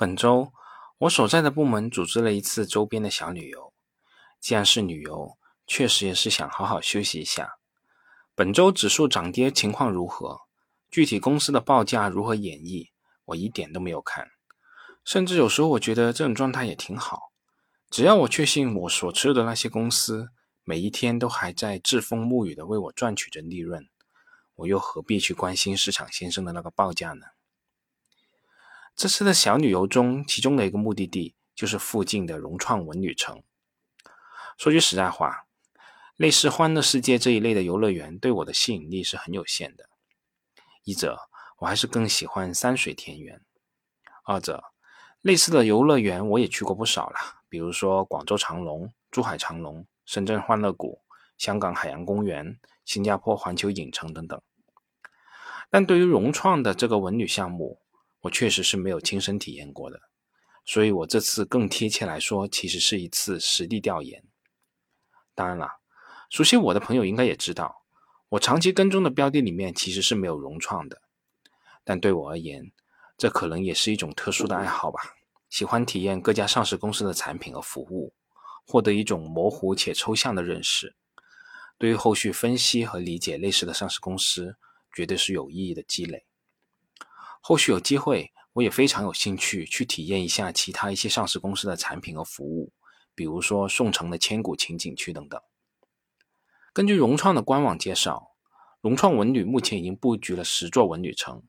本周，我所在的部门组织了一次周边的小旅游。既然是旅游，确实也是想好好休息一下。本周指数涨跌情况如何？具体公司的报价如何演绎？我一点都没有看。甚至有时候我觉得这种状态也挺好。只要我确信我所持有的那些公司每一天都还在栉风沐雨的为我赚取着利润，我又何必去关心市场先生的那个报价呢？这次的小旅游中，其中的一个目的地就是附近的融创文旅城。说句实在话，类似欢乐世界这一类的游乐园对我的吸引力是很有限的。一者，我还是更喜欢山水田园；二者，类似的游乐园我也去过不少了，比如说广州长隆、珠海长隆、深圳欢乐谷、香港海洋公园、新加坡环球影城等等。但对于融创的这个文旅项目，我确实是没有亲身体验过的，所以我这次更贴切来说，其实是一次实地调研。当然了，熟悉我的朋友应该也知道，我长期跟踪的标的里面其实是没有融创的。但对我而言，这可能也是一种特殊的爱好吧。喜欢体验各家上市公司的产品和服务，获得一种模糊且抽象的认识，对于后续分析和理解类似的上市公司，绝对是有意义的积累。后续有机会，我也非常有兴趣去体验一下其他一些上市公司的产品和服务，比如说宋城的千古情景区等等。根据融创的官网介绍，融创文旅目前已经布局了十座文旅城、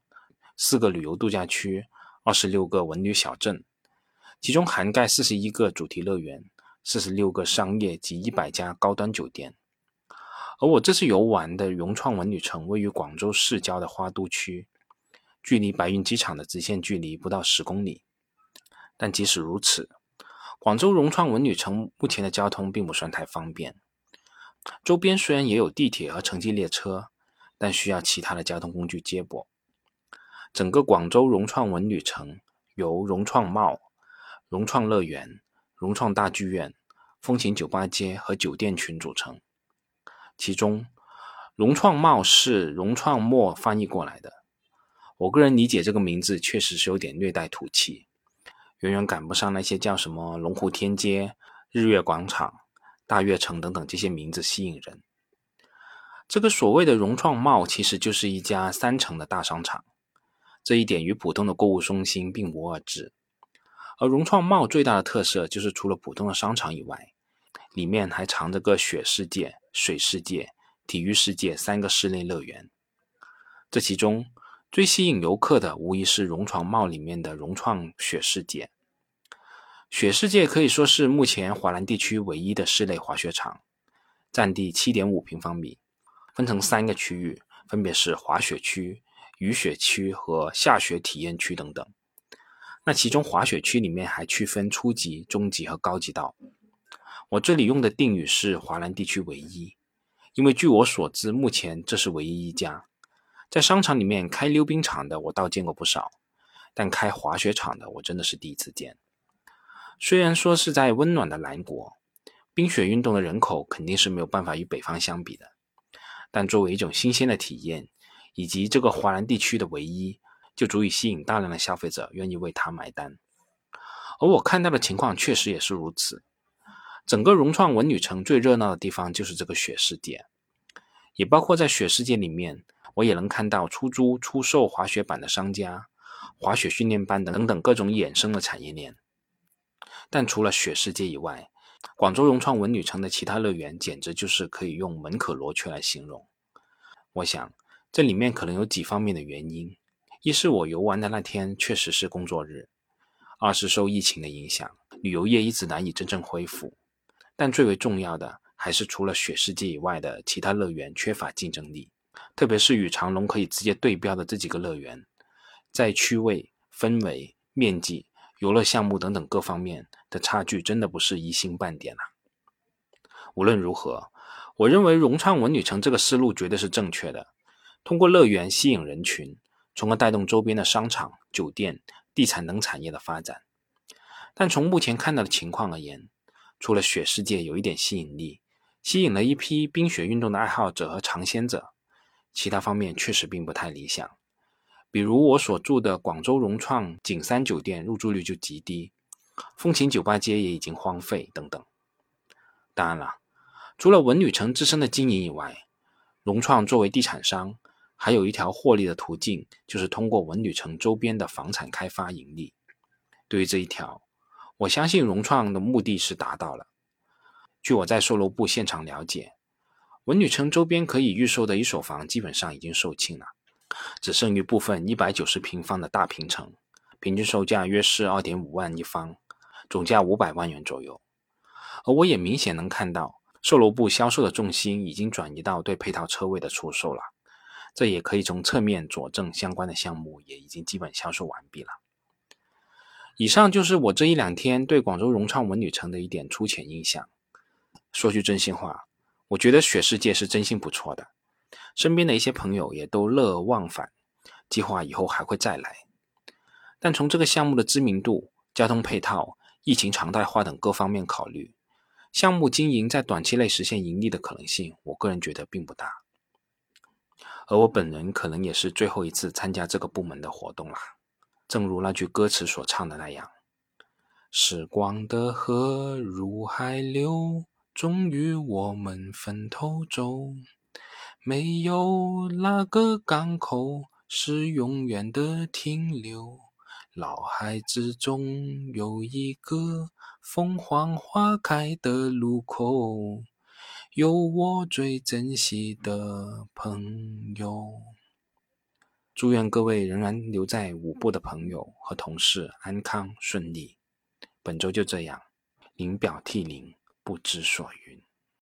四个旅游度假区、二十六个文旅小镇，其中涵盖四十一个主题乐园、四十六个商业及一百家高端酒店。而我这次游玩的融创文旅城位于广州市郊的花都区。距离白云机场的直线距离不到十公里，但即使如此，广州融创文旅城目前的交通并不算太方便。周边虽然也有地铁和城际列车，但需要其他的交通工具接驳。整个广州融创文旅城由融创茂、融创乐园、融创大剧院、风情酒吧街和酒店群组成，其中融创茂是融创墨翻译过来的。我个人理解，这个名字确实是有点略带土气，远远赶不上那些叫什么龙湖天街、日月广场、大悦城等等这些名字吸引人。这个所谓的融创茂其实就是一家三层的大商场，这一点与普通的购物中心并无二致。而融创茂最大的特色就是除了普通的商场以外，里面还藏着个雪世界、水世界、体育世界三个室内乐园，这其中。最吸引游客的无疑是融创茂里面的融创雪世界。雪世界可以说是目前华南地区唯一的室内滑雪场，占地七点五平方米，分成三个区域，分别是滑雪区、雨雪区和下雪体验区等等。那其中滑雪区里面还区分初级、中级和高级道。我这里用的定语是华南地区唯一，因为据我所知，目前这是唯一一家。在商场里面开溜冰场的，我倒见过不少，但开滑雪场的，我真的是第一次见。虽然说是在温暖的南国，冰雪运动的人口肯定是没有办法与北方相比的，但作为一种新鲜的体验，以及这个华南地区的唯一，就足以吸引大量的消费者愿意为它买单。而我看到的情况确实也是如此。整个融创文旅城最热闹的地方就是这个雪世界，也包括在雪世界里面。我也能看到出租、出售滑雪板的商家、滑雪训练班等等各种衍生的产业链。但除了雪世界以外，广州融创文旅城的其他乐园简直就是可以用门可罗雀来形容。我想这里面可能有几方面的原因：一是我游玩的那天确实是工作日；二是受疫情的影响，旅游业一直难以真正恢复。但最为重要的还是除了雪世界以外的其他乐园缺乏竞争力。特别是与长隆可以直接对标的这几个乐园，在区位、氛围、面积、游乐项目等等各方面的差距，真的不是一星半点啊！无论如何，我认为融创文旅城这个思路绝对是正确的，通过乐园吸引人群，从而带动周边的商场、酒店、地产等产业的发展。但从目前看到的情况而言，除了雪世界有一点吸引力，吸引了一批冰雪运动的爱好者和尝鲜者。其他方面确实并不太理想，比如我所住的广州融创景山酒店，入住率就极低，风情酒吧街也已经荒废等等。当然了，除了文旅城自身的经营以外，融创作为地产商，还有一条获利的途径，就是通过文旅城周边的房产开发盈利。对于这一条，我相信融创的目的是达到了。据我在售楼部现场了解，文旅城周边可以预售的一手房基本上已经售罄了，只剩余部分一百九十平方的大平层，平均售价约是二点五万一方，总价五百万元左右。而我也明显能看到，售楼部销售的重心已经转移到对配套车位的出售了，这也可以从侧面佐证相关的项目也已经基本销售完毕了。以上就是我这一两天对广州融创文旅城的一点粗浅印象。说句真心话，我觉得雪世界是真心不错的，身边的一些朋友也都乐而忘返，计划以后还会再来。但从这个项目的知名度、交通配套、疫情常态化等各方面考虑，项目经营在短期内实现盈利的可能性，我个人觉得并不大。而我本人可能也是最后一次参加这个部门的活动啦。正如那句歌词所唱的那样：“时光的河入海流，终于我们分头走。没有哪个港口是永远的停留。脑海之中有一个凤凰花开的路口，有我最珍惜的朋友。”祝愿各位仍然留在五部的朋友和同事安康顺利。本周就这样，临表涕零，不知所云。